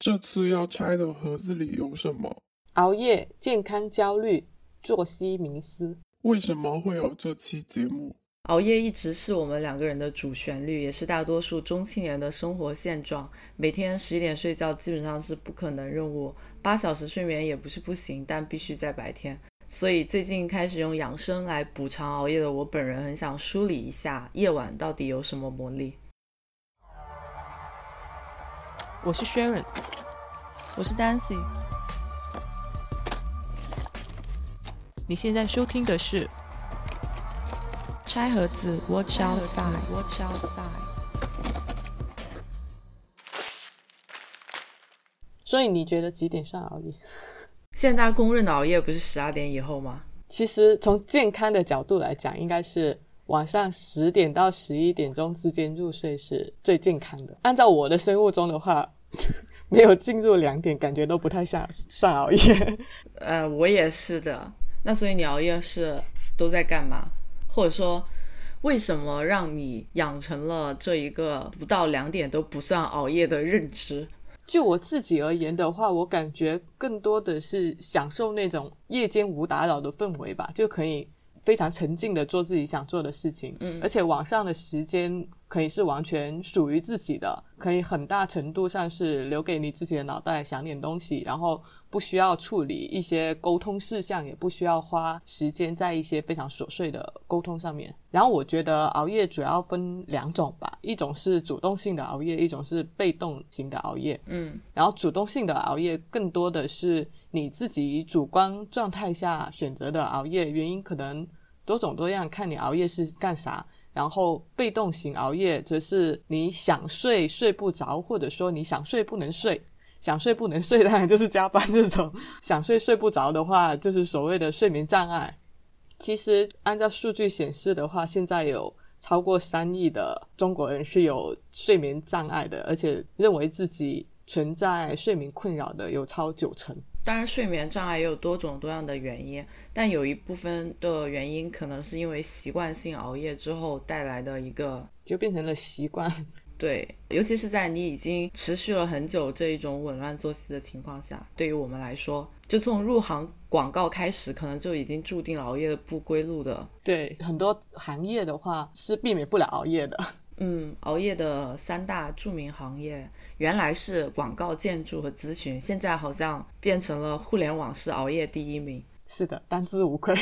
这次要拆的盒子里有什么？熬夜、健康焦虑、作息迷思。为什么会有这期节目？熬夜一直是我们两个人的主旋律，也是大多数中青年的生活现状。每天十一点睡觉基本上是不可能任务，八小时睡眠也不是不行，但必须在白天。所以最近开始用养生来补偿熬夜的我本人，很想梳理一下夜晚到底有什么魔力。我是 Sharon，我是 Dancy。你现在收听的是《拆盒子 Watch Outside》。所以你觉得几点算熬夜？现在公认的熬夜不是十二点以后吗？其实从健康的角度来讲，应该是晚上十点到十一点钟之间入睡是最健康的。按照我的生物钟的话，没有进入两点，感觉都不太像算熬夜。呃，我也是的。那所以你熬夜是都在干嘛？或者说，为什么让你养成了这一个不到两点都不算熬夜的认知？就我自己而言的话，我感觉更多的是享受那种夜间无打扰的氛围吧，就可以非常沉浸的做自己想做的事情。嗯，而且网上的时间可以是完全属于自己的，可以很大程度上是留给你自己的脑袋想点东西，然后不需要处理一些沟通事项，也不需要花时间在一些非常琐碎的沟通上面。然后我觉得熬夜主要分两种吧，一种是主动性的熬夜，一种是被动型的熬夜。嗯，然后主动性的熬夜更多的是你自己主观状态下选择的熬夜，原因可能多种多样，看你熬夜是干啥。然后被动型熬夜则是你想睡睡不着，或者说你想睡不能睡，想睡不能睡当然就是加班这种，想睡睡不着的话就是所谓的睡眠障碍。其实按照数据显示的话，现在有超过三亿的中国人是有睡眠障碍的，而且认为自己存在睡眠困扰的有超九成。当然，睡眠障碍也有多种多样的原因，但有一部分的原因可能是因为习惯性熬夜之后带来的一个，就变成了习惯。对，尤其是在你已经持续了很久这一种紊乱作息的情况下，对于我们来说，就从入行广告开始，可能就已经注定了熬夜的不归路的。对，很多行业的话是避免不了熬夜的。嗯，熬夜的三大著名行业原来是广告、建筑和咨询，现在好像变成了互联网是熬夜第一名。是的，当之无愧。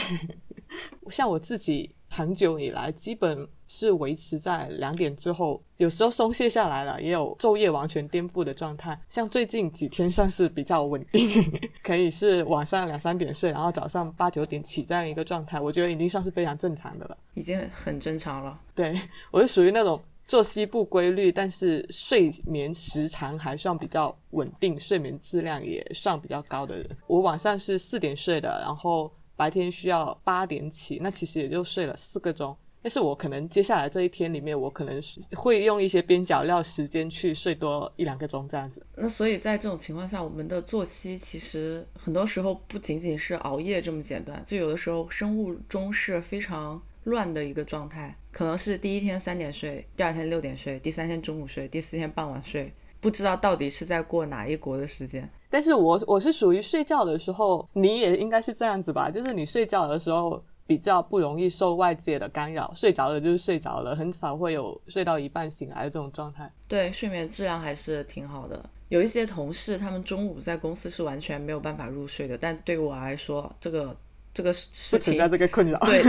像我自己长久以来，基本是维持在两点之后，有时候松懈下来了，也有昼夜完全颠覆的状态。像最近几天算是比较稳定，可以是晚上两三点睡，然后早上八九点起这样一个状态，我觉得已经算是非常正常的了，已经很正常了。对我是属于那种。作息不规律，但是睡眠时长还算比较稳定，睡眠质量也算比较高的人。我晚上是四点睡的，然后白天需要八点起，那其实也就睡了四个钟。但是我可能接下来这一天里面，我可能是会用一些边角料时间去睡多一两个钟这样子。那所以在这种情况下，我们的作息其实很多时候不仅仅是熬夜这么简单，就有的时候生物钟是非常。乱的一个状态，可能是第一天三点睡，第二天六点睡，第三天中午睡，第四天傍晚睡，不知道到底是在过哪一国的时间。但是我我是属于睡觉的时候，你也应该是这样子吧？就是你睡觉的时候比较不容易受外界的干扰，睡着了就是睡着了，很少会有睡到一半醒来的这种状态。对，睡眠质量还是挺好的。有一些同事，他们中午在公司是完全没有办法入睡的，但对我来说，这个。这个事情存在这个困扰，对。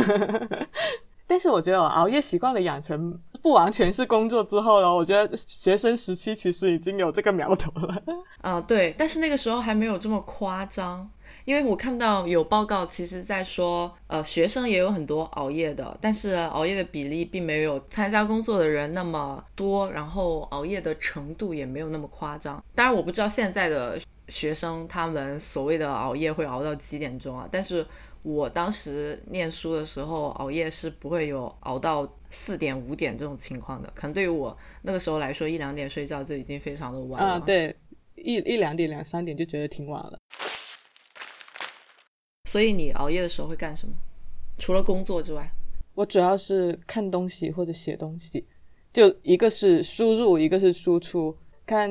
但是我觉得熬夜习惯的养成不完全是工作之后了，我觉得学生时期其实已经有这个苗头了。啊，对，但是那个时候还没有这么夸张，因为我看到有报告，其实在说，呃，学生也有很多熬夜的，但是熬夜的比例并没有参加工作的人那么多，然后熬夜的程度也没有那么夸张。当然，我不知道现在的学生他们所谓的熬夜会熬到几点钟啊，但是。我当时念书的时候，熬夜是不会有熬到四点五点这种情况的。可能对于我那个时候来说，一两点睡觉就已经非常的晚了。啊，对，一一两点、两三点就觉得挺晚了。所以你熬夜的时候会干什么？除了工作之外，我主要是看东西或者写东西，就一个是输入，一个是输出。看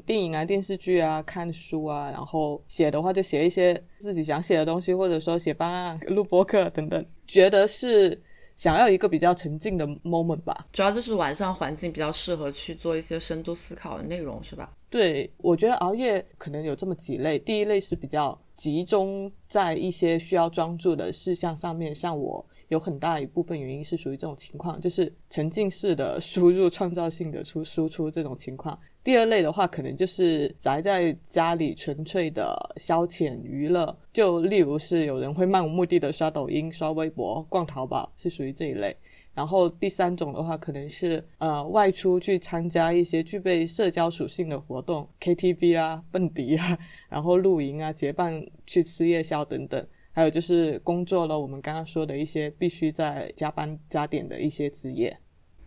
电影啊、电视剧啊、看书啊，然后写的话就写一些自己想写的东西，或者说写方案、录播客等等，觉得是想要一个比较沉静的 moment 吧。主要就是晚上环境比较适合去做一些深度思考的内容，是吧？对，我觉得熬夜可能有这么几类。第一类是比较集中在一些需要专注的事项上面，像我有很大一部分原因是属于这种情况，就是沉浸式的 输入、创造性的出输出这种情况。第二类的话，可能就是宅在家里纯粹的消遣娱乐，就例如是有人会漫无目的的刷抖音、刷微博、逛淘宝，是属于这一类。然后第三种的话，可能是呃外出去参加一些具备社交属性的活动，KTV 啊、蹦迪啊，然后露营啊、结伴去吃夜宵等等。还有就是工作了，我们刚刚说的一些必须在加班加点的一些职业。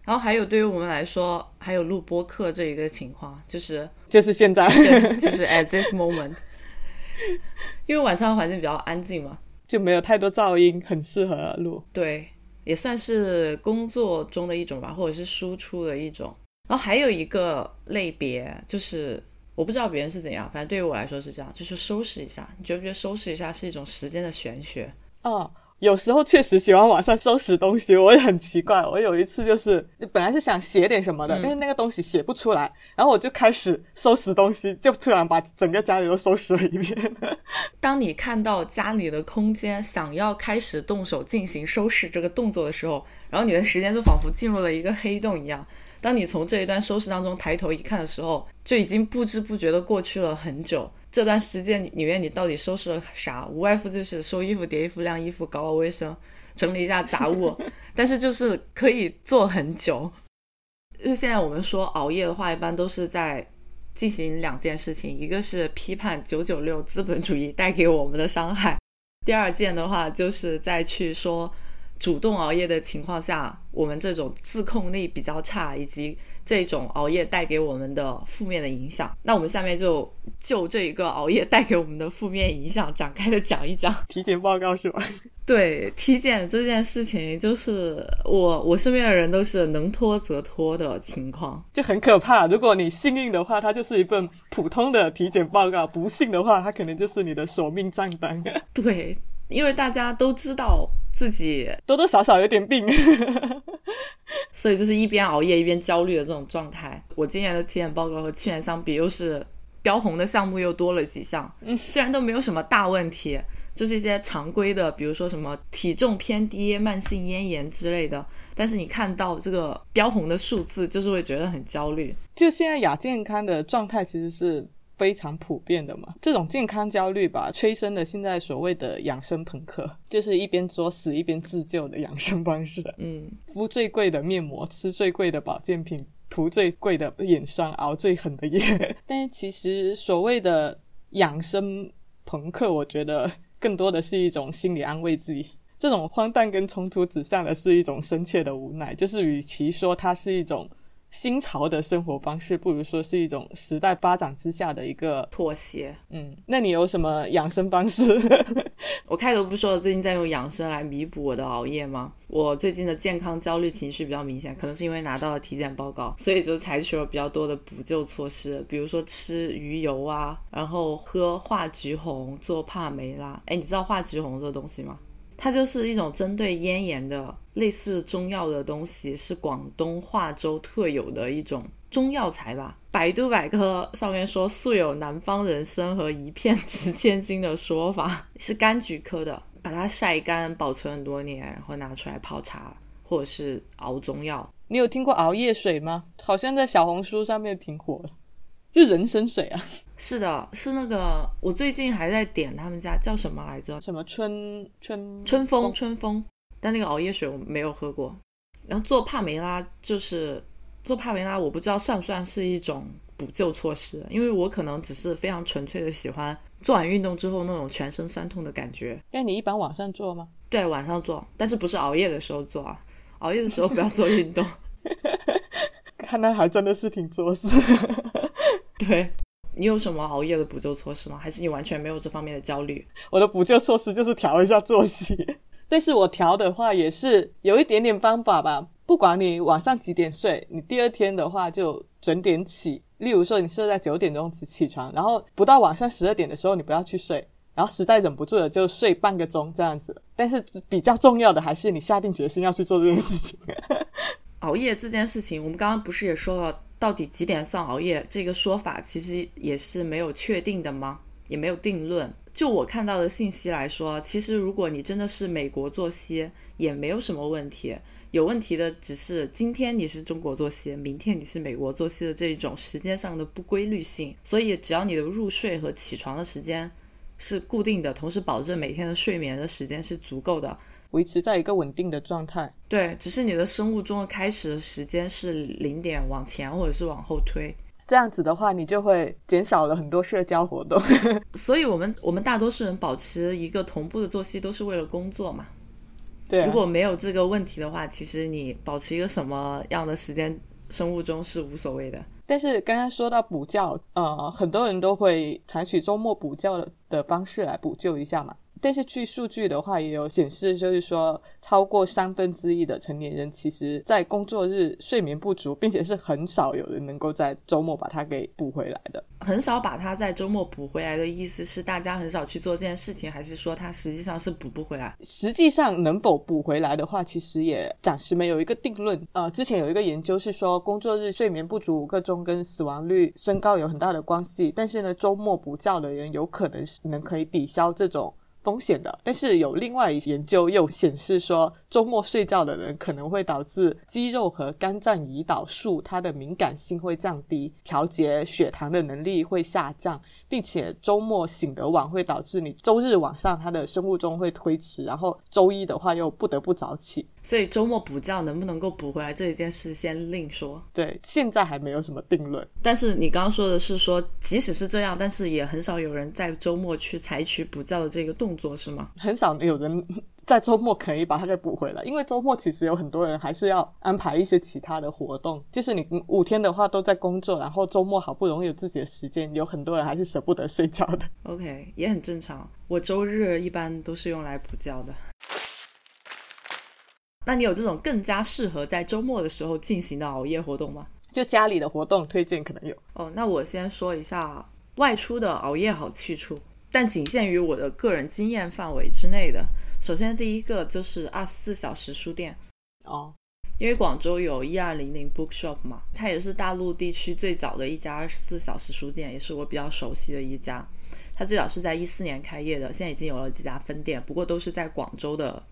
然后还有对于我们来说，还有录播课这一个情况，就是就是现在，就是 at this moment，因为晚上环境比较安静嘛，就没有太多噪音，很适合录。对。也算是工作中的一种吧，或者是输出的一种。然后还有一个类别，就是我不知道别人是怎样，反正对于我来说是这样，就是收拾一下。你觉不觉得收拾一下是一种时间的玄学？哦。有时候确实喜欢晚上收拾东西，我也很奇怪。我有一次就是本来是想写点什么的，但是那个东西写不出来，然后我就开始收拾东西，就突然把整个家里都收拾了一遍。当你看到家里的空间，想要开始动手进行收拾这个动作的时候，然后你的时间就仿佛进入了一个黑洞一样。当你从这一段收拾当中抬头一看的时候，就已经不知不觉的过去了很久。这段时间里面，你到底收拾了啥？无外乎就是收衣服、叠衣服、晾衣服、搞搞卫生、整理一下杂物。但是就是可以做很久。就现在我们说熬夜的话，一般都是在进行两件事情：一个是批判九九六资本主义带给我们的伤害；第二件的话，就是再去说主动熬夜的情况下，我们这种自控力比较差，以及。这种熬夜带给我们的负面的影响，那我们下面就就这一个熬夜带给我们的负面影响展开的讲一讲。体检报告是吧？对，体检这件事情，就是我我身边的人都是能拖则拖的情况，就很可怕。如果你幸运的话，它就是一份普通的体检报告；不幸的话，它可能就是你的索命账单。对，因为大家都知道。自己多多少少有点病，所以就是一边熬夜一边焦虑的这种状态。我今年的体检报告和去年相比，又是标红的项目又多了几项。嗯，虽然都没有什么大问题，就是一些常规的，比如说什么体重偏低、慢性咽炎之类的。但是你看到这个标红的数字，就是会觉得很焦虑。就现在亚健康的状态其实是。非常普遍的嘛，这种健康焦虑吧，催生了现在所谓的养生朋克，就是一边作死一边自救的养生方式。嗯，敷最贵的面膜，吃最贵的保健品，涂最贵的眼霜，熬最狠的夜。但是其实所谓的养生朋克，我觉得更多的是一种心理安慰剂。这种荒诞跟冲突指向的是一种深切的无奈，就是与其说它是一种。新潮的生活方式，不如说是一种时代发展之下的一个妥协。嗯，那你有什么养生方式？我开头不说了，最近在用养生来弥补我的熬夜吗？我最近的健康焦虑情绪比较明显，可能是因为拿到了体检报告，所以就采取了比较多的补救措施，比如说吃鱼油啊，然后喝化橘红，做帕梅拉。哎，你知道化橘红这个东西吗？它就是一种针对咽炎的类似中药的东西，是广东化州特有的一种中药材吧。百度百科上面说，素有南方人参和一片 值千金的说法，是柑橘科的，把它晒干保存很多年，然后拿出来泡茶或者是熬中药。你有听过熬夜水吗？好像在小红书上面挺火的。就人参水啊，是的，是那个我最近还在点他们家叫什么来着？什么春春春风春风？但那个熬夜水我没有喝过。然后做帕梅拉就是做帕梅拉，我不知道算不算是一种补救措施，因为我可能只是非常纯粹的喜欢做完运动之后那种全身酸痛的感觉。那你一般晚上做吗？对，晚上做，但是不是熬夜的时候做啊？熬夜的时候不要做运动。看来还真的是挺作死。对你有什么熬夜的补救措施吗？还是你完全没有这方面的焦虑？我的补救措施就是调一下作息，但是我调的话也是有一点点方法吧。不管你晚上几点睡，你第二天的话就准点起。例如说，你设在九点钟起起床，然后不到晚上十二点的时候，你不要去睡，然后实在忍不住了就睡半个钟这样子。但是比较重要的还是你下定决心要去做这件事情。熬夜这件事情，我们刚刚不是也说了，到底几点算熬夜这个说法其实也是没有确定的吗？也没有定论。就我看到的信息来说，其实如果你真的是美国作息，也没有什么问题。有问题的只是今天你是中国作息，明天你是美国作息的这种时间上的不规律性。所以只要你的入睡和起床的时间是固定的，同时保证每天的睡眠的时间是足够的，维持在一个稳定的状态。对，只是你的生物钟的开始的时间是零点往前或者是往后推。这样子的话，你就会减少了很多社交活动。所以我们我们大多数人保持一个同步的作息，都是为了工作嘛。对，如果没有这个问题的话，其实你保持一个什么样的时间生物钟是无所谓的。但是刚刚说到补觉，呃，很多人都会采取周末补觉的方式来补救一下嘛。但是据数据的话，也有显示，就是说超过三分之一的成年人，其实在工作日睡眠不足，并且是很少有人能够在周末把它给补回来的。很少把它在周末补回来的意思是，大家很少去做这件事情，还是说它实际上是补不回来？实际上能否补回来的话，其实也暂时没有一个定论。呃，之前有一个研究是说，工作日睡眠不足五个钟跟死亡率升高有很大的关系，但是呢，周末补觉的人有可能是能可以抵消这种。风险的，但是有另外一研究又显示说，周末睡觉的人可能会导致肌肉和肝脏胰岛素它的敏感性会降低，调节血糖的能力会下降，并且周末醒得晚会导致你周日晚上他的生物钟会推迟，然后周一的话又不得不早起。所以周末补觉能不能够补回来这一件事先另说。对，现在还没有什么定论。但是你刚刚说的是说，即使是这样，但是也很少有人在周末去采取补觉的这个动作，是吗？很少有人在周末可以把它给补回来，因为周末其实有很多人还是要安排一些其他的活动。就是你五天的话都在工作，然后周末好不容易有自己的时间，有很多人还是舍不得睡觉的。OK，也很正常。我周日一般都是用来补觉的。那你有这种更加适合在周末的时候进行的熬夜活动吗？就家里的活动推荐可能有哦。那我先说一下外出的熬夜好去处，但仅限于我的个人经验范围之内的。首先第一个就是二十四小时书店哦，因为广州有一二零零 bookshop 嘛，它也是大陆地区最早的一家二十四小时书店，也是我比较熟悉的一家。它最早是在一四年开业的，现在已经有了几家分店，不过都是在广州的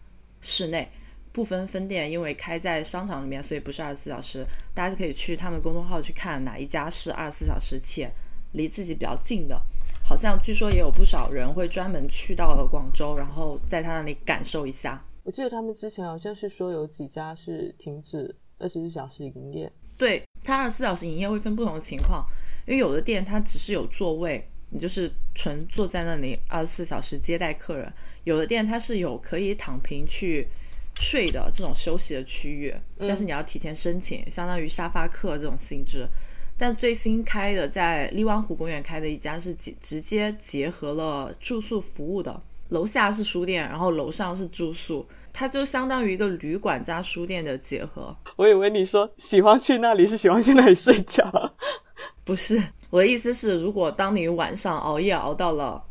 市内。部分分店因为开在商场里面，所以不是二十四小时。大家可以去他们公众号去看哪一家是二十四小时且离自己比较近的。好像据说也有不少人会专门去到了广州，然后在他那里感受一下。我记得他们之前好像是说有几家是停止二十四小时营业。对，它二十四小时营业会分不同的情况，因为有的店它只是有座位，你就是纯坐在那里二十四小时接待客人；有的店它是有可以躺平去。睡的这种休息的区域，但是你要提前申请，相当于沙发客这种性质。但最新开的在荔湾湖公园开的一家是直直接结合了住宿服务的，楼下是书店，然后楼上是住宿，它就相当于一个旅馆加书店的结合。我以为你说喜欢去那里是喜欢去那里睡觉，不是我的意思是，如果当你晚上熬夜熬到了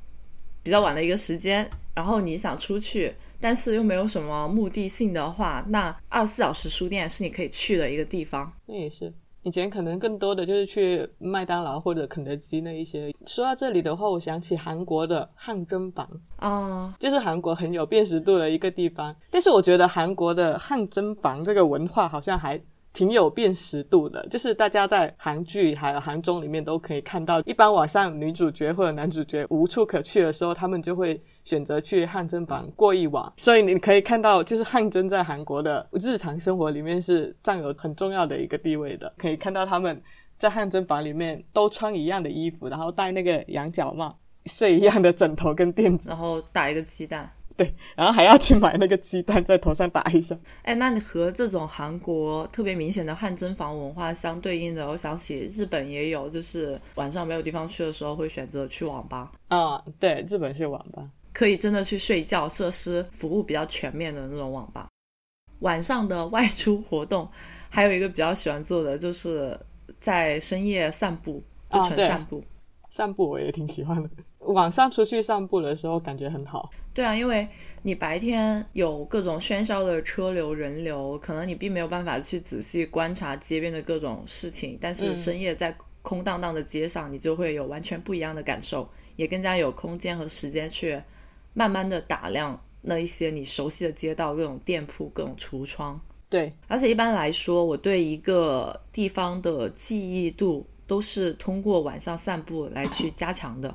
比较晚的一个时间，然后你想出去。但是又没有什么目的性的话，那二十四小时书店是你可以去的一个地方。那也是，以前可能更多的就是去麦当劳或者肯德基那一些。说到这里的话，我想起韩国的汗蒸房啊，就是韩国很有辨识度的一个地方。但是我觉得韩国的汗蒸房这个文化好像还挺有辨识度的，就是大家在韩剧还有韩综里面都可以看到，一般晚上女主角或者男主角无处可去的时候，他们就会。选择去汗蒸房过一晚，所以你可以看到，就是汗蒸在韩国的日常生活里面是占有很重要的一个地位的。可以看到他们在汗蒸房里面都穿一样的衣服，然后戴那个羊角帽，睡一样的枕头跟垫子，然后打一个鸡蛋，对，然后还要去买那个鸡蛋在头上打一下。哎，那你和这种韩国特别明显的汗蒸房文化相对应的，我想起日本也有，就是晚上没有地方去的时候会选择去网吧。啊，对，日本是网吧。可以真的去睡觉，设施服务比较全面的那种网吧。晚上的外出活动，还有一个比较喜欢做的，就是在深夜散步，就纯散步。散步我也挺喜欢的，晚上出去散步的时候感觉很好。对啊，因为你白天有各种喧嚣的车流人流，可能你并没有办法去仔细观察街边的各种事情，但是嗯深夜在空荡荡的街上，你就会有完全不一样的感受，也更加有空间和时间去慢慢的打量那一些你熟悉的街道、各种店铺、各种橱窗。对，而且一般来说，我对一个地方的记忆度都是通过晚上散步来去加强的。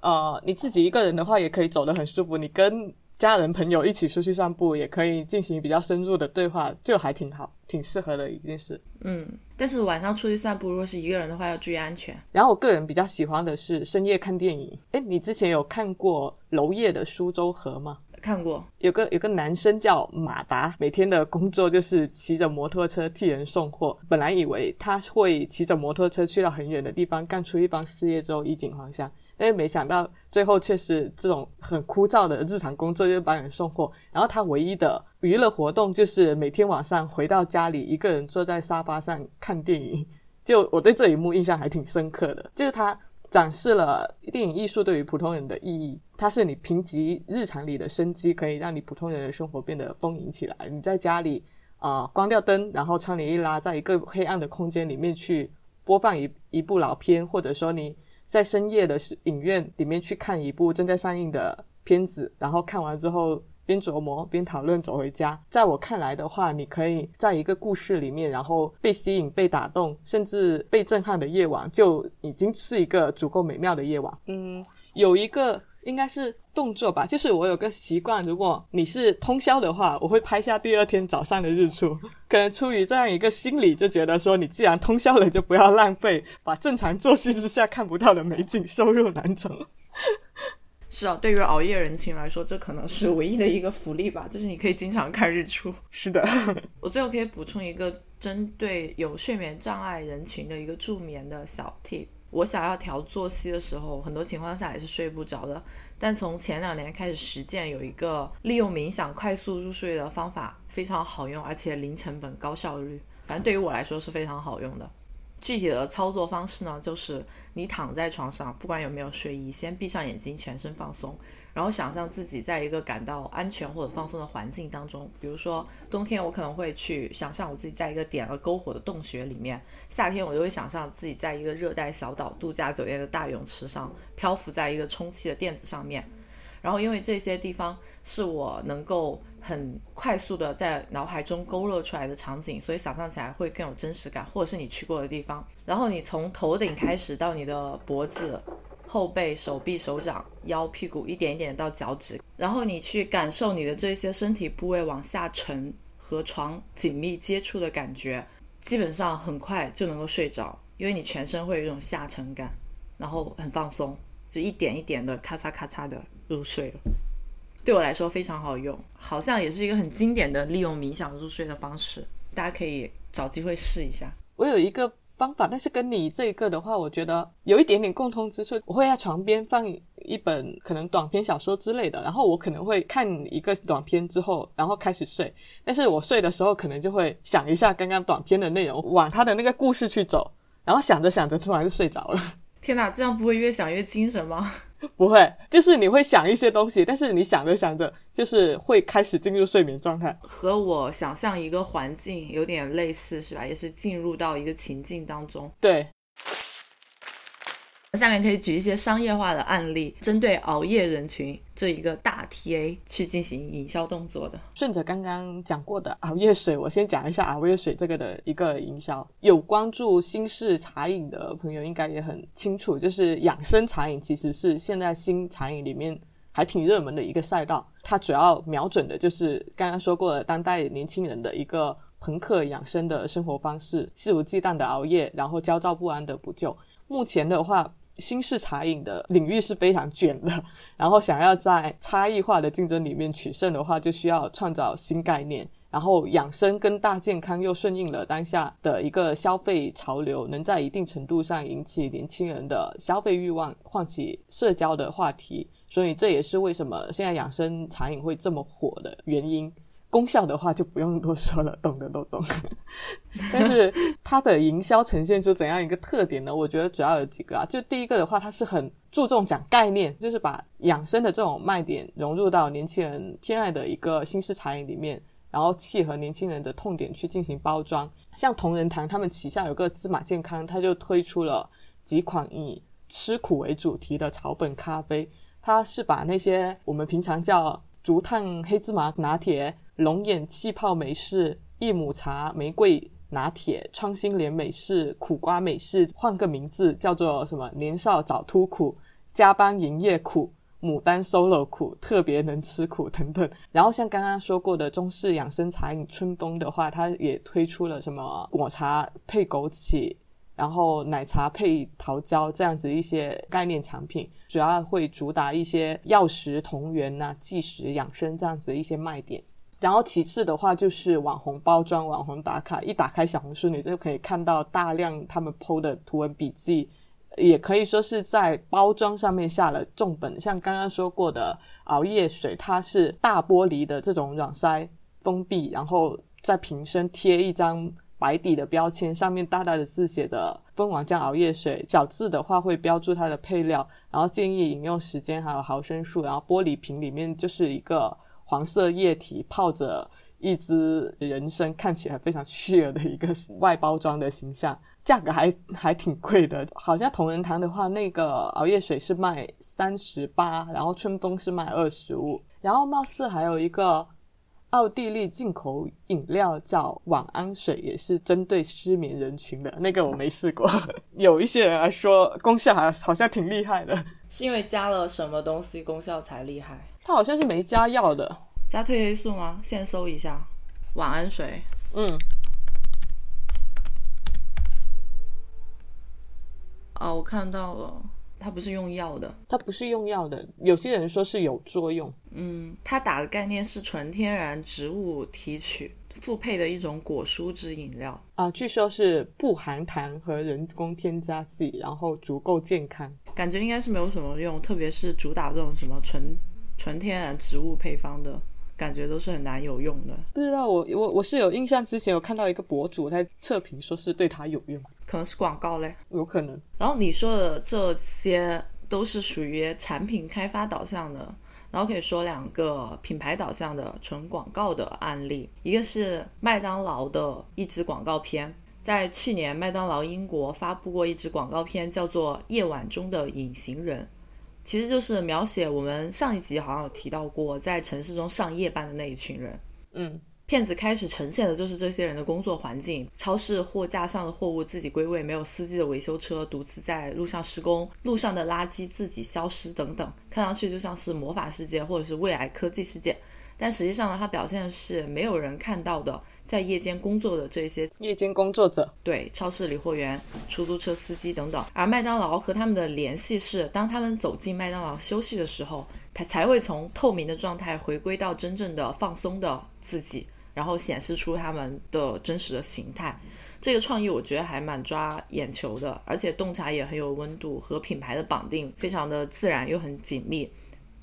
呃，你自己一个人的话也可以走得很舒服，你跟家人朋友一起出去散步，也可以进行比较深入的对话，就还挺好，挺适合的一件事。嗯，但是晚上出去散步，如果是一个人的话，要注意安全。然后我个人比较喜欢的是深夜看电影。诶，你之前有看过娄烨的《苏州河》吗？看过，有个有个男生叫马达，每天的工作就是骑着摩托车替人送货。本来以为他会骑着摩托车去到很远的地方，干出一番事业之后衣锦还乡，但是没想到最后却是这种很枯燥的日常工作，就是帮人送货。然后他唯一的娱乐活动就是每天晚上回到家里，一个人坐在沙发上看电影。就我对这一幕印象还挺深刻的，就是他展示了电影艺术对于普通人的意义。它是你贫瘠日常里的生机，可以让你普通人的生活变得丰盈起来。你在家里啊、关掉灯，然后窗帘一拉，在一个黑暗的空间里面去播放一一部老片，或者说你在深夜的影院里面去看一部正在上映的片子，然后看完之后边琢磨边讨论走回家。在我看来的话，你可以在一个故事里面，然后被吸引、被打动，甚至被震撼的夜晚，就已经是一个足够美妙的夜晚。嗯，有一个。应该是动作吧，就是我有个习惯，如果你是通宵的话，我会拍下第二天早上的日出。可能出于这样一个心理，就觉得说你既然通宵了，就不要浪费，把正常作息之下看不到的美景收入囊中。是啊，对于熬夜人群来说，这可能是唯一的一个福利吧，就是你可以经常看日出。是的，我最后可以补充一个针对有睡眠障碍人群的一个助眠的小 tip。我想要调作息的时候，很多情况下也是睡不着的。但从前两年开始实践，有一个利用冥想快速入睡的方法，非常好用，而且零成本高效率。反正对于我来说是非常好用的。具体的操作方式呢，就是你躺在床上，不管有没有睡意，先闭上眼睛，全身放松，然后想象自己在一个感到安全或者放松的环境当中。比如说冬天，我可能会去想象我自己在一个点了篝火的洞穴里面；夏天，我就会想象自己在一个热带小岛度假酒店的大泳池上，漂浮在一个充气的垫子上面。然后，因为这些地方是我能够很快速的在脑海中勾勒出来的场景，所以想象起来会更有真实感，或者是你去过的地方。然后你从头顶开始到你的脖子、后背、手臂、手掌、腰、屁股，一点一点到脚趾，然后你去感受你的这些身体部位往下沉和床紧密接触的感觉，基本上很快就能够睡着，因为你全身会有一种下沉感，然后很放松，就一点一点的咔嚓咔嚓的入睡了。对我来说非常好用，好像也是一个很经典的利用冥想入睡的方式，大家可以找机会试一下。我有一个方法，但是跟你这一个的话，我觉得有一点点共通之处。我会在床边放一本可能短篇小说之类的，然后我可能会看一个短篇之后，然后开始睡。但是我睡的时候，可能就会想一下刚刚短篇的内容，往他的那个故事去走，然后想着想着，突然就睡着了。天哪，这样不会越想越精神吗？不会，就是你会想一些东西，但是你想着想着，就是会开始进入睡眠状态。和我想象一个环境有点类似，是吧？也是进入到一个情境当中。对，下面可以举一些商业化的案例，针对熬夜人群这一个大 TA 去进行营销动作的。顺着刚刚讲过的熬夜水，我先讲一下熬夜水这个的一个营销。有关注新式茶饮的朋友应该也很清楚，就是养生茶饮其实是现在新茶饮里面还挺热门的一个赛道。它主要瞄准的就是刚刚说过的当代年轻人的一个朋克养生的生活方式，肆无忌惮的熬夜，然后焦躁不安的补救。目前的话，新式茶饮的领域是非常卷的，然后想要在差异化的竞争里面取胜的话，就需要创造新概念。然后养生跟大健康又顺应了当下的一个消费潮流，能在一定程度上引起年轻人的消费欲望，唤起社交的话题。所以这也是为什么现在养生茶饮会这么火的原因。功效的话就不用多说了，懂的都懂。但是它的营销呈现出怎样一个特点呢？我觉得主要有几个啊。就第一个的话，它是很注重讲概念，就是把养生的这种卖点融入到年轻人偏爱的一个新式茶饮里面，然后契合年轻人的痛点去进行包装。像同仁堂他们旗下有个芝麻健康，他就推出了几款以吃苦为主题的草本咖啡。它是把那些我们平常叫竹炭黑芝麻拿铁。龙眼气泡美式、益母茶玫瑰拿铁、创新莲美式、苦瓜美式，换个名字叫做什么？年少早秃苦、加班营业苦、牡丹 solo 苦、特别能吃苦等等。然后像刚刚说过的中式养生茶饮春风的话，它也推出了什么果茶配枸杞。然后奶茶配桃胶这样子一些概念产品，主要会主打一些药食同源呐、即食养生这样子一些卖点。然后其次的话就是网红包装、网红打卡。一打开小红书，你就可以看到大量他们 PO 的图文笔记，也可以说是在包装上面下了重本。像刚刚说过的熬夜水，它是大玻璃的这种软塞封闭，然后在瓶身贴一张白底的标签，上面大大的字写的“蜂王浆熬夜水”，小字的话会标注它的配料，然后建议饮用时间还有毫升数，然后玻璃瓶里面就是一个。黄色液体泡着一只人参，看起来非常虚儿的一个外包装的形象，价格还还挺贵的。好像同仁堂的话，那个熬夜水是卖三十八，然后春风是卖二十五，然后貌似还有一个奥地利进口饮料叫晚安水，也是针对失眠人群的。那个我没试过，有一些人来说功效还好像挺厉害的，是因为加了什么东西功效才厉害？它好像是没加药的，加褪黑素吗？现搜一下，晚安水。嗯。哦，我看到了，它不是用药的，它不是用药的。有些人说是有作用。嗯，它打的概念是纯天然植物提取复配的一种果蔬汁饮料啊，据说是不含糖和人工添加剂，然后足够健康。感觉应该是没有什么用，特别是主打这种什么纯。纯天然植物配方的感觉都是很难有用的。不知道我我我是有印象，之前有看到一个博主在测评，说是对它有用，可能是广告嘞，有可能。然后你说的这些都是属于产品开发导向的，然后可以说两个品牌导向的纯广告的案例，一个是麦当劳的一支广告片，在去年麦当劳英国发布过一支广告片，叫做《夜晚中的隐形人》。其实就是描写我们上一集好像有提到过，在城市中上夜班的那一群人。嗯，骗子开始呈现的就是这些人的工作环境：超市货架上的货物自己归位，没有司机的维修车独自在路上施工，路上的垃圾自己消失等等，看上去就像是魔法世界或者是未来科技世界。但实际上呢，它表现的是没有人看到的。在夜间工作的这些夜间工作者，对超市理货员、出租车司机等等，而麦当劳和他们的联系是，当他们走进麦当劳休息的时候，他才会从透明的状态回归到真正的放松的自己，然后显示出他们的真实的形态。这个创意我觉得还蛮抓眼球的，而且洞察也很有温度，和品牌的绑定非常的自然又很紧密。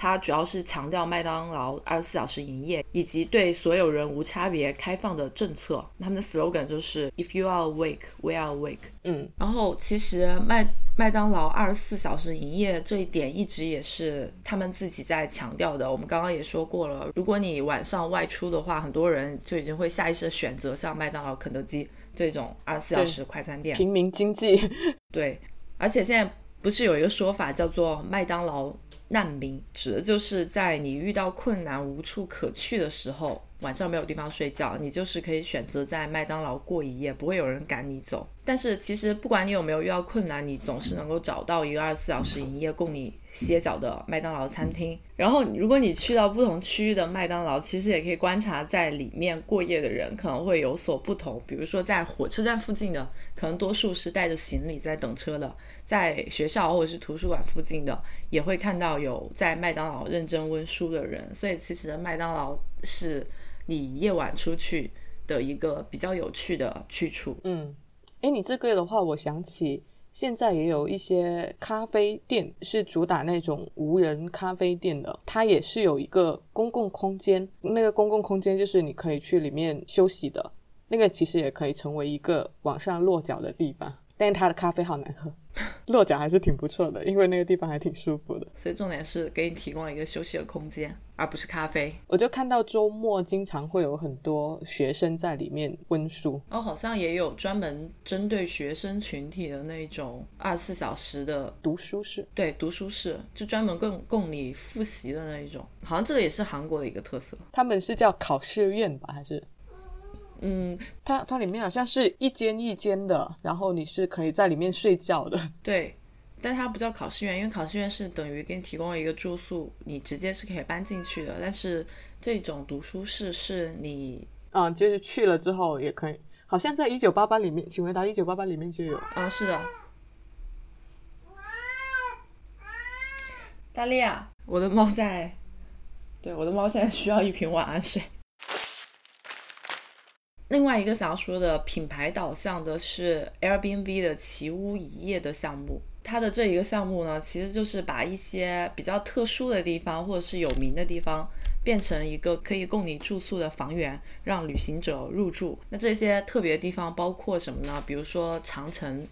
它主要是强调麦当劳二十四小时营业，以及对所有人无差别开放的政策。他们的 slogan 就是 "If you are awake, we are awake"。嗯，然后其实麦麦当劳二十四小时营业这一点一直也是他们自己在强调的。我们刚刚也说过了，如果你晚上外出的话，很多人就已经会下意识的选择像麦当劳、肯德基这种二十四小时快餐店。平民经济。对，而且现在不是有一个说法叫做麦当劳。难民指的就是在你遇到困难无处可去的时候，晚上没有地方睡觉，你就是可以选择在麦当劳过一夜，不会有人赶你走。但是其实不管你有没有遇到困难，你总是能够找到一个二十四小时营业供你。歇脚的麦当劳餐厅，然后如果你去到不同区域的麦当劳，其实也可以观察在里面过夜的人可能会有所不同。比如说在火车站附近的，可能多数是带着行李在等车的；在学校或者是图书馆附近的，也会看到有在麦当劳认真温书的人。所以其实麦当劳是你夜晚出去的一个比较有趣的去处。嗯，哎，你这个的话，我想起。现在也有一些咖啡店是主打那种无人咖啡店的，它也是有一个公共空间，那个公共空间就是你可以去里面休息的，那个其实也可以成为一个往上落脚的地方。但是它的咖啡好难喝，落脚还是挺不错的，因为那个地方还挺舒服的。所以重点是给你提供了一个休息的空间，而不是咖啡。我就看到周末经常会有很多学生在里面温书，然后好像也有专门针对学生群体的那种二十四小时的读书室。对读书室，就专门供供你复习的那一种。好像这个也是韩国的一个特色。他们是叫考试院吧，还是？嗯，它它里面好像是一间一间的，然后你是可以在里面睡觉的。对，但它不叫考试院，因为考试院是等于给你提供了一个住宿，你直接是可以搬进去的。但是这种读书室是你，嗯，就是去了之后也可以，好像在一九八八里面，请回答一九八八里面就有。啊，是的。大力啊，我的猫在，对，我的猫现在需要一瓶晚安水。另外一个想要说的品牌导向的是 Airbnb 的奇屋一夜的项目，它的这一个项目呢，其实就是把一些比较特殊的地方或者是有名的地方，变成一个可以供你住宿的房源，让旅行者入住。那这些特别的地方包括什么呢？比如说长城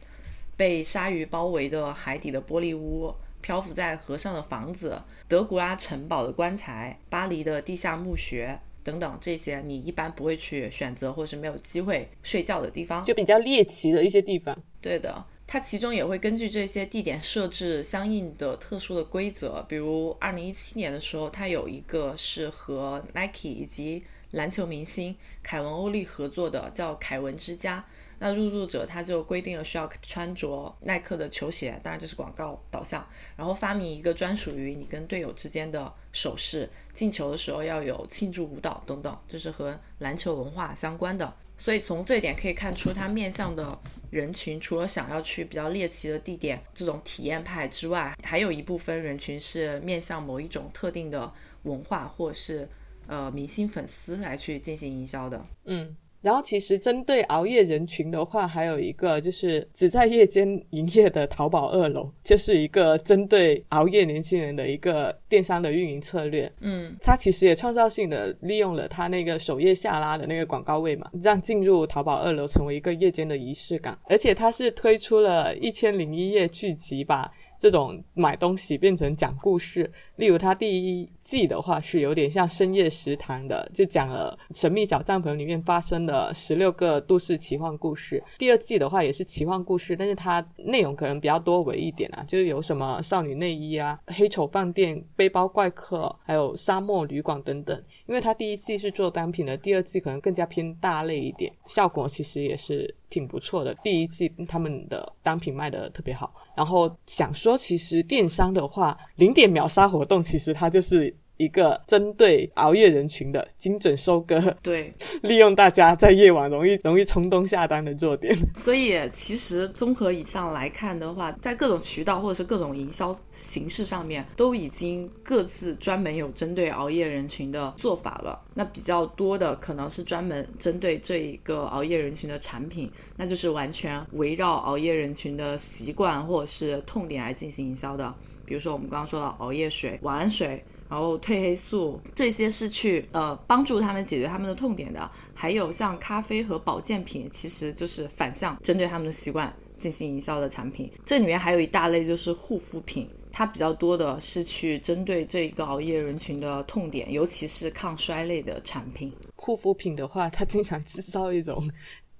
被鲨鱼包围的海底的玻璃屋，漂浮在河上的房子，德古拉城堡的棺材，巴黎的地下墓穴。等等，这些你一般不会去选择，或是没有机会睡觉的地方，就比较猎奇的一些地方。对的，它其中也会根据这些地点设置相应的特殊的规则。比如二零一七年的时候，它有一个是和 Nike 以及篮球明星凯文欧利合作的，叫凯文之家。那入住者他就规定了需要穿着耐克的球鞋，当然就是广告导向，然后发明一个专属于你跟队友之间的手势，进球的时候要有庆祝舞蹈等等，就是和篮球文化相关的。所以从这一点可以看出，它面向的人群除了想要去比较猎奇的地点这种体验派之外，还有一部分人群是面向某一种特定的文化或是呃明星粉丝来去进行营销的。嗯。然后，其实针对熬夜人群的话，还有一个就是只在夜间营业的淘宝二楼，就是一个针对熬夜年轻人的一个电商的运营策略。嗯，它其实也创造性的利用了它那个首页下拉的那个广告位嘛，让进入淘宝二楼成为一个夜间的仪式感。而且它是推出了一千零一夜剧集吧。这种买东西变成讲故事，例如它第一季的话是有点像深夜食堂的，就讲了神秘小帐篷里面发生的十六个都市奇幻故事。第二季的话也是奇幻故事，但是它内容可能比较多维一点啊，就是有什么少女内衣啊、黑丑饭店、背包怪客，还有沙漠旅馆等等。因为它第一季是做单品的，第二季可能更加偏大类一点，效果其实也是。挺不错的，第一季他们的单品卖的特别好。然后想说，其实电商的话，零点秒杀活动，其实它就是。一个针对熬夜人群的精准收割，对，利用大家在夜晚容易容易冲动下单的弱点。所以其实综合以上来看的话，在各种渠道或者是各种营销形式上面，都已经各自专门有针对熬夜人群的做法了。那比较多的可能是专门针对这一个熬夜人群的产品，那就是完全围绕熬夜人群的习惯或者是痛点来进行营销的。比如说我们刚刚说的熬夜水、晚安水。然后褪黑素这些是去呃帮助他们解决他们的痛点的，还有像咖啡和保健品，其实就是反向针对他们的习惯进行营销的产品。这里面还有一大类就是护肤品，它比较多的是去针对这一个熬夜人群的痛点，尤其是抗衰类的产品。护肤品的话，它经常制造一种。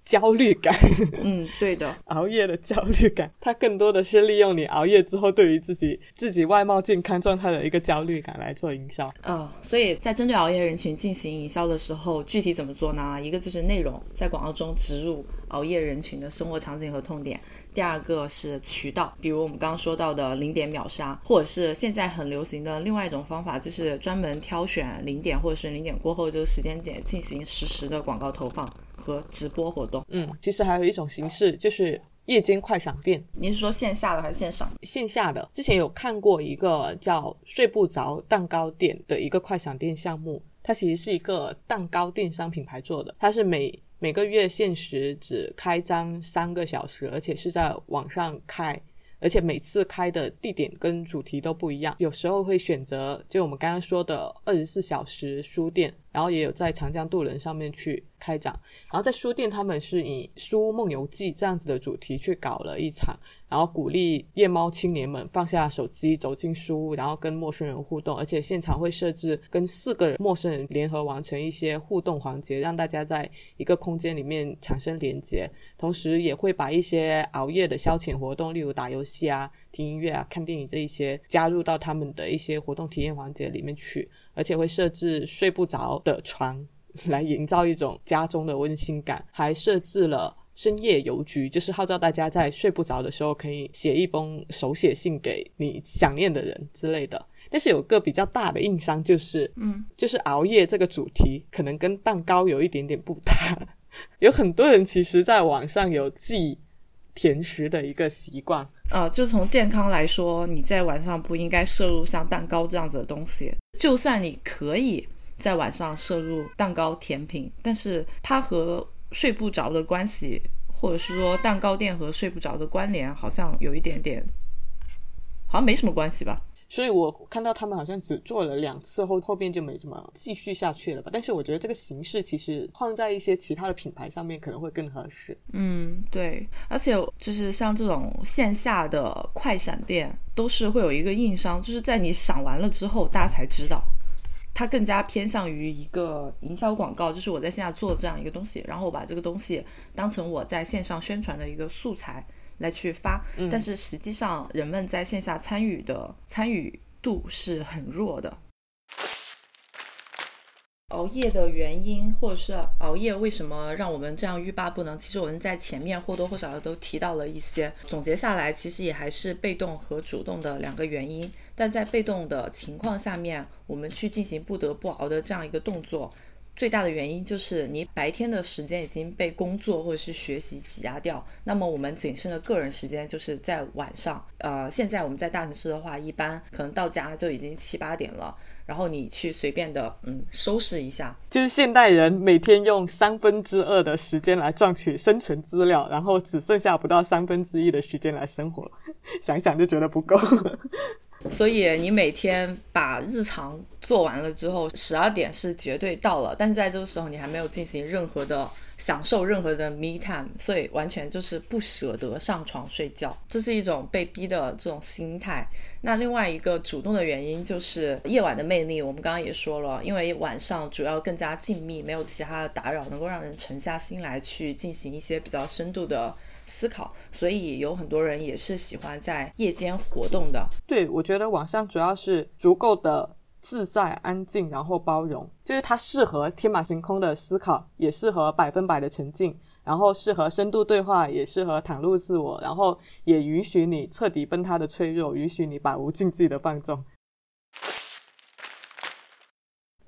焦虑感，嗯，对的，熬夜的焦虑感，它更多的是利用你熬夜之后对于自己自己外貌健康状态的一个焦虑感来做营销。嗯，所以在针对熬夜人群进行营销的时候，具体怎么做呢？一个就是内容，在广告中植入熬夜人群的生活场景和痛点；第二个是渠道，比如我们刚刚说到的零点秒杀，或者是现在很流行的另外一种方法，就是专门挑选零点或者是零点过后这个时间点进行实时的广告投放。和直播活动，嗯，其实还有一种形式就是夜间快闪店。您是说线下的还是线上？线下的，之前有看过一个叫“睡不着蛋糕店”的一个快闪店项目，它其实是一个蛋糕电商品牌做的，它是每每个月限时只开张三个小时，而且是在网上开。而且每次开的地点跟主题都不一样，有时候会选择就我们刚刚说的二十四小时书店，然后也有在长江渡轮上面去开展。然后在书店，他们是以《书梦游记》这样子的主题去搞了一场，然后鼓励夜猫青年们放下手机，走进书屋，然后跟陌生人互动。而且现场会设置跟四个陌生人联合完成一些互动环节，让大家在一个空间里面产生连接。同时也会把一些熬夜的消遣活动，例如打游戏啊、听音乐啊、看电影这一些，加入到他们的一些活动体验环节里面去。而且会设置睡不着的床，来营造一种家中的温馨感。还设置了深夜邮局，就是号召大家在睡不着的时候可以写一封手写信给你想念的人之类的。但是有个比较大的硬伤，就是嗯，就是熬夜这个主题可能跟蛋糕有一点点不搭。有很多人其实在网上有寄甜食的一个习惯，呃，就从健康来说，你在晚上不应该摄入像蛋糕这样子的东西。就算你可以在晚上摄入蛋糕甜品，但是它和睡不着的关系，或者是说蛋糕店和睡不着的关联，好像有一点点，好像没什么关系吧。所以我看到他们好像只做了两次后，后边就没怎么继续下去了吧。但是我觉得这个形式其实放在一些其他的品牌上面可能会更合适。嗯，对，而且就是像这种线下的快闪店，都是会有一个硬伤，就是在你赏完了之后，大家才知道。它更加偏向于一个营销广告，就是我在线下做这样一个东西，然后我把这个东西当成我在线上宣传的一个素材来去发。但是实际上，人们在线下参与的参与度是很弱的。熬夜的原因，或者是熬夜为什么让我们这样欲罢不能？其实我们在前面或多或少的都提到了一些。总结下来，其实也还是被动和主动的两个原因。但在被动的情况下面，我们去进行不得不熬的这样一个动作，最大的原因就是你白天的时间已经被工作或者是学习挤压掉。那么我们仅剩的个人时间就是在晚上。呃，现在我们在大城市的话，一般可能到家就已经七八点了。然后你去随便的嗯收拾一下，就是现代人每天用三分之二的时间来赚取生存资料，然后只剩下不到三分之一的时间来生活，想想就觉得不够。所以你每天把日常做完了之后，十二点是绝对到了，但是在这个时候你还没有进行任何的享受任何的 me time，所以完全就是不舍得上床睡觉，这是一种被逼的这种心态。那另外一个主动的原因就是夜晚的魅力，我们刚刚也说了，因为晚上主要更加静谧，没有其他的打扰，能够让人沉下心来去进行一些比较深度的。思考，所以有很多人也是喜欢在夜间活动的。对，我觉得晚上主要是足够的自在、安静，然后包容，就是它适合天马行空的思考，也适合百分百的沉浸，然后适合深度对话，也适合袒露自我，然后也允许你彻底崩塌的脆弱，允许你百无禁忌的放纵。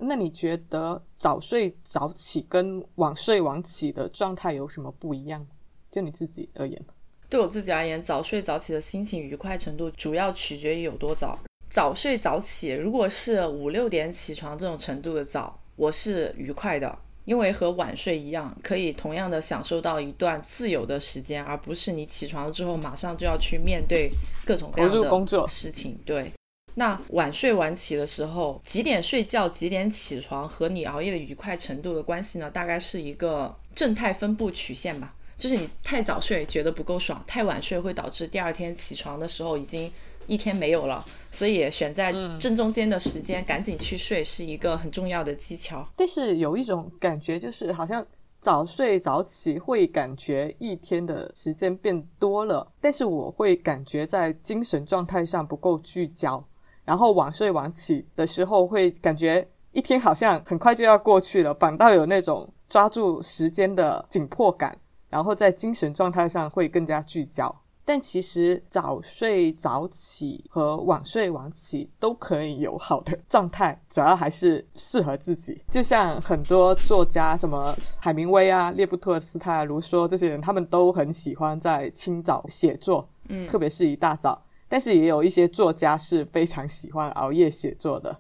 那你觉得早睡早起跟晚睡晚起的状态有什么不一样？就你自己而言，对我自己而言，早睡早起的心情愉快程度主要取决于有多早。早睡早起，如果是五六点起床这种程度的早，我是愉快的，因为和晚睡一样，可以同样的享受到一段自由的时间，而不是你起床了之后马上就要去面对各种各样的工作事情。对，那晚睡晚起的时候，几点睡觉，几点起床，和你熬夜的愉快程度的关系呢？大概是一个正态分布曲线吧。就是你太早睡觉得不够爽，太晚睡会导致第二天起床的时候已经一天没有了，所以选在正中间的时间赶紧去睡是一个很重要的技巧。但是有一种感觉，就是好像早睡早起会感觉一天的时间变多了，但是我会感觉在精神状态上不够聚焦，然后晚睡晚起的时候会感觉一天好像很快就要过去了，反倒有那种抓住时间的紧迫感。然后在精神状态上会更加聚焦，但其实早睡早起和晚睡晚起都可以有好的状态，主要还是适合自己。就像很多作家，什么海明威啊、列布托尔斯泰、卢梭这些人，他们都很喜欢在清早写作，嗯，特别是一大早。但是也有一些作家是非常喜欢熬夜写作的，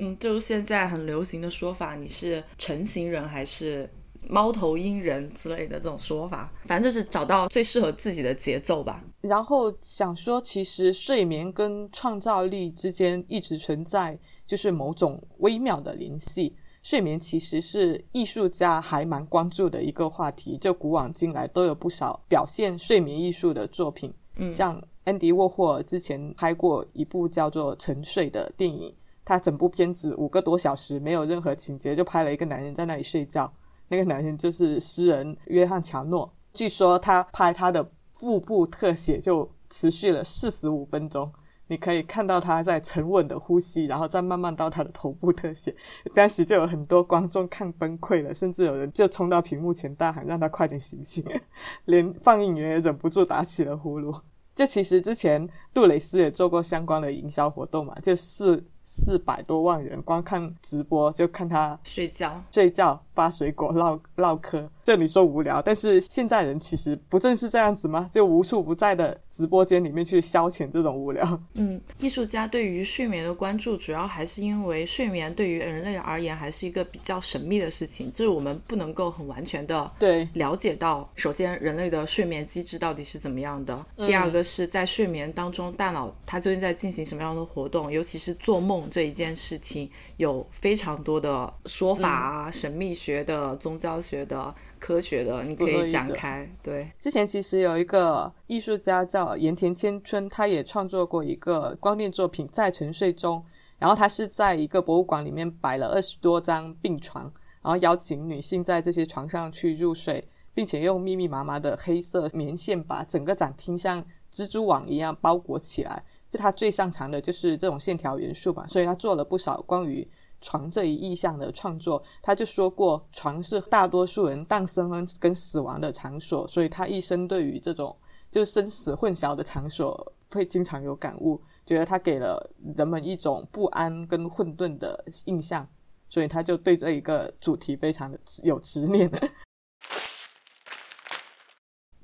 嗯，就是现在很流行的说法，你是晨型人还是？猫头鹰人之类的这种说法，反正就是找到最适合自己的节奏吧。然后想说，其实睡眠跟创造力之间一直存在就是某种微妙的联系。睡眠其实是艺术家还蛮关注的一个话题，就古往今来都有不少表现睡眠艺术的作品。嗯，像安迪沃霍尔之前拍过一部叫做《沉睡》的电影，他整部片子五个多小时，没有任何情节，就拍了一个男人在那里睡觉。那个男人就是诗人约翰乔诺。据说他拍他的腹部特写就持续了四十五分钟。你可以看到他在沉稳的呼吸，然后再慢慢到他的头部特写。当时就有很多观众看崩溃了，甚至有人就冲到屏幕前大喊让他快点醒醒，连放映员也忍不住打起了呼噜。这其实之前杜蕾斯也做过相关的营销活动嘛，就是。四百多万人光看直播，就看他睡觉、睡觉、发水果、唠唠嗑。这里说无聊，但是现在人其实不正是这样子吗？就无处不在的直播间里面去消遣这种无聊。嗯，艺术家对于睡眠的关注，主要还是因为睡眠对于人类而言还是一个比较神秘的事情，就是我们不能够很完全的对了解到，首先人类的睡眠机制到底是怎么样的，第二个是在睡眠当中大脑它究竟在进行什么样的活动，尤其是做梦。这一件事情有非常多的说法啊，神秘学的、宗教学的、科学的，你可以展开。对，之前其实有一个艺术家叫盐田千春，他也创作过一个光电作品《在沉睡中》，然后他是在一个博物馆里面摆了二十多张病床，然后邀请女性在这些床上去入睡，并且用密密麻麻的黑色棉线把整个展厅像蜘蛛网一样包裹起来。就他最擅长的就是这种线条元素吧，所以他做了不少关于床这一意象的创作。他就说过，床是大多数人诞生跟死亡的场所，所以他一生对于这种就生死混淆的场所会经常有感悟，觉得他给了人们一种不安跟混沌的印象，所以他就对这一个主题非常的有执念。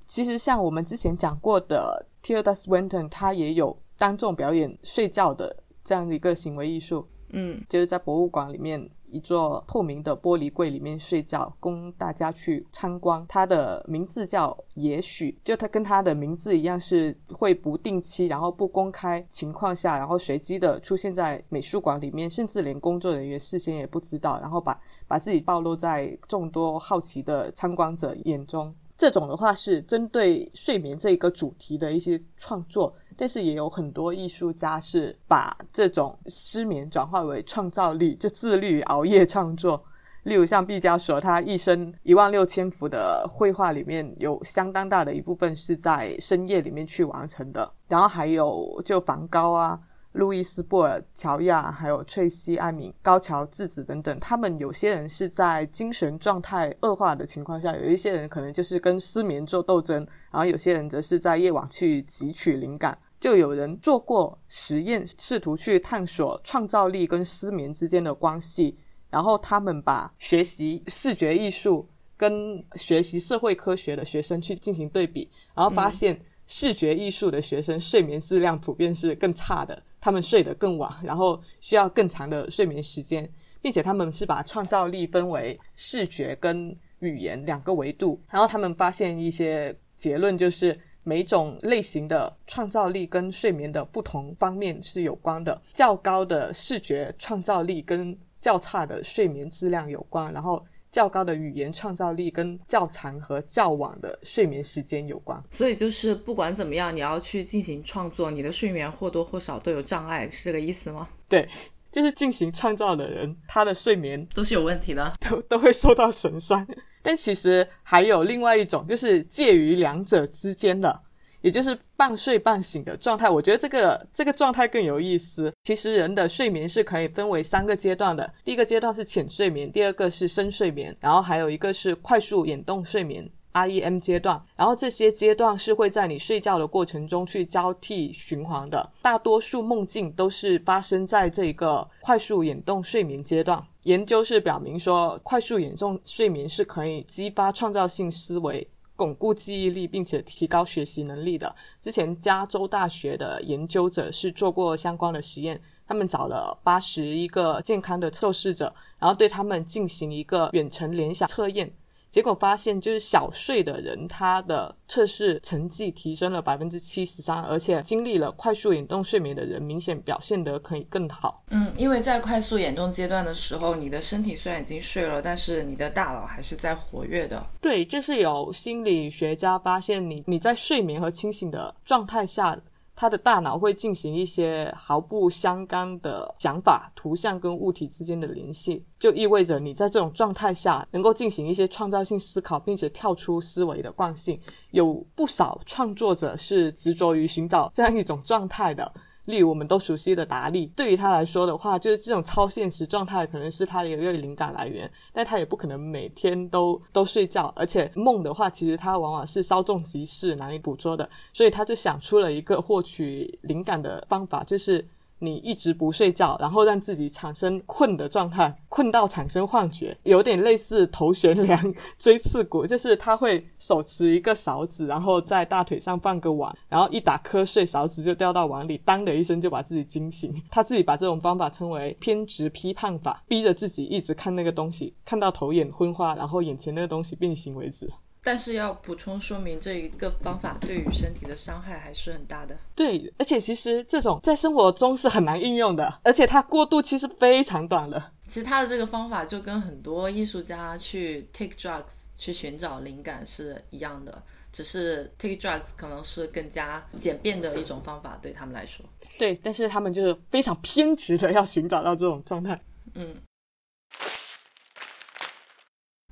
其实像我们之前讲过的 Tilda Swinton，他也有。当众表演睡觉的这样的一个行为艺术，嗯，就是在博物馆里面一座透明的玻璃柜里面睡觉，供大家去参观。它的名字叫“也许”，就它跟它的名字一样，是会不定期，然后不公开情况下，然后随机的出现在美术馆里面，甚至连工作人员事先也不知道，然后把把自己暴露在众多好奇的参观者眼中。这种的话是针对睡眠这一个主题的一些创作。但是也有很多艺术家是把这种失眠转化为创造力，就自律熬夜创作。例如像毕加索，他一生一万六千幅的绘画里面有相当大的一部分是在深夜里面去完成的。然后还有就梵高啊、路易斯·布尔乔亚，还有翠西·艾米、高桥智子等等，他们有些人是在精神状态恶化的情况下，有一些人可能就是跟失眠做斗争，然后有些人则是在夜晚去汲取灵感。就有人做过实验，试图去探索创造力跟失眠之间的关系。然后他们把学习视觉艺术跟学习社会科学的学生去进行对比，然后发现视觉艺术的学生睡眠质量普遍是更差的，他们睡得更晚，然后需要更长的睡眠时间，并且他们是把创造力分为视觉跟语言两个维度。然后他们发现一些结论，就是。每种类型的创造力跟睡眠的不同方面是有关的，较高的视觉创造力跟较差的睡眠质量有关，然后较高的语言创造力跟较长和较晚的睡眠时间有关。所以就是不管怎么样，你要去进行创作，你的睡眠或多或少都有障碍，是这个意思吗？对，就是进行创造的人，他的睡眠都是有问题的，都都会受到损伤。但其实还有另外一种，就是介于两者之间的，也就是半睡半醒的状态。我觉得这个这个状态更有意思。其实人的睡眠是可以分为三个阶段的，第一个阶段是浅睡眠，第二个是深睡眠，然后还有一个是快速眼动睡眠。REM 阶段，然后这些阶段是会在你睡觉的过程中去交替循环的。大多数梦境都是发生在这个快速眼动睡眠阶段。研究是表明说，快速眼动睡眠是可以激发创造性思维、巩固记忆力，并且提高学习能力的。之前加州大学的研究者是做过相关的实验，他们找了八十一个健康的测试者，然后对他们进行一个远程联想测验。结果发现就是小睡的人，他的测试成绩提升了百分之七十三，而且经历了快速眼动睡眠的人，明显表现得可以更好。嗯，因为在快速眼动阶段的时候，你的身体虽然已经睡了，但是你的大脑还是在活跃的。对，就是有心理学家发现你，你在睡眠和清醒的状态下。他的大脑会进行一些毫不相干的想法、图像跟物体之间的联系，就意味着你在这种状态下能够进行一些创造性思考，并且跳出思维的惯性。有不少创作者是执着于寻找这样一种状态的。例如我们都熟悉的达利，对于他来说的话，就是这种超现实状态可能是他的一个灵感来源，但他也不可能每天都都睡觉，而且梦的话，其实他往往是稍纵即逝、难以捕捉的，所以他就想出了一个获取灵感的方法，就是。你一直不睡觉，然后让自己产生困的状态，困到产生幻觉，有点类似头悬梁 锥刺股，就是他会手持一个勺子，然后在大腿上放个碗，然后一打瞌睡，勺子就掉到碗里，当的一声就把自己惊醒。他自己把这种方法称为偏执批判法，逼着自己一直看那个东西，看到头眼昏花，然后眼前那个东西变形为止。但是要补充说明，这一个方法对于身体的伤害还是很大的。对，而且其实这种在生活中是很难应用的，而且它过渡期是非常短的。其实他的这个方法就跟很多艺术家去 take drugs 去寻找灵感是一样的，只是 take drugs 可能是更加简便的一种方法对他们来说。对，但是他们就是非常偏执的要寻找到这种状态。嗯。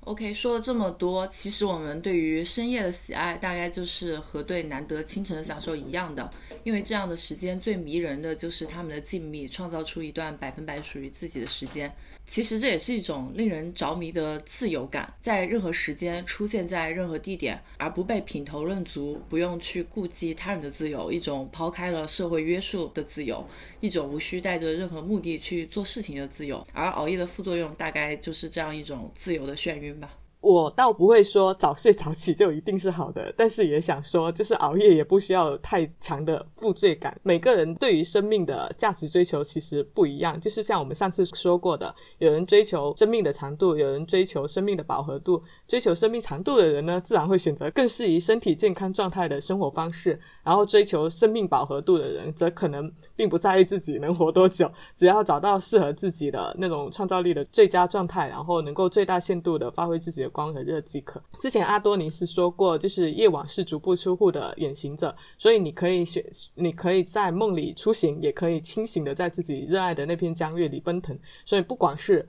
OK，说了这么多，其实我们对于深夜的喜爱，大概就是和对难得清晨的享受一样的。因为这样的时间最迷人的就是他们的静谧，创造出一段百分百属于自己的时间。其实这也是一种令人着迷的自由感，在任何时间出现在任何地点，而不被品头论足，不用去顾及他人的自由，一种抛开了社会约束的自由，一种无需带着任何目的去做事情的自由。而熬夜的副作用，大概就是这样一种自由的眩晕吧。我倒不会说早睡早起就一定是好的，但是也想说，就是熬夜也不需要太强的负罪感。每个人对于生命的价值追求其实不一样，就是像我们上次说过的，有人追求生命的长度，有人追求生命的饱和度。追求生命长度的人呢，自然会选择更适宜身体健康状态的生活方式；然后追求生命饱和度的人，则可能并不在意自己能活多久，只要找到适合自己的那种创造力的最佳状态，然后能够最大限度的发挥自己的光和热即可。之前阿多尼斯说过，就是夜晚是足不出户的远行者，所以你可以选，你可以在梦里出行，也可以清醒的在自己热爱的那片江月里奔腾。所以不管是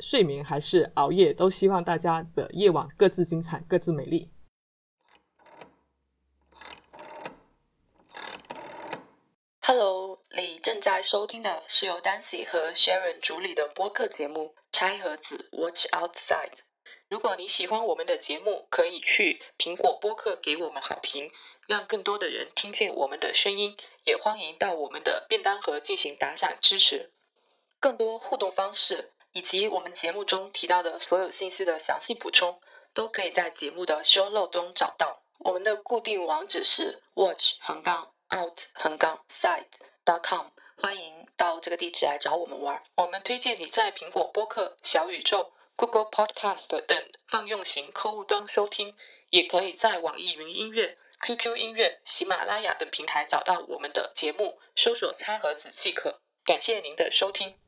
睡眠还是熬夜，都希望大家的夜晚各自精彩，各自美丽。Hello，你正在收听的是由 Dancy 和 Sharon 主理的播客节目《拆盒子 Watch Outside》。如果你喜欢我们的节目，可以去苹果播客给我们好评，让更多的人听见我们的声音。也欢迎到我们的便当盒进行打赏支持。更多互动方式以及我们节目中提到的所有信息的详细补充，都可以在节目的 show note 中找到。我们的固定网址是 watch 横杠 out 横杠 side dot com，欢迎到这个地址来找我们玩。我们推荐你在苹果播客、小宇宙。Google Podcast 等泛用型客户端收听，也可以在网易云音乐、QQ 音乐、喜马拉雅等平台找到我们的节目，搜索“餐盒子”即可。感谢您的收听。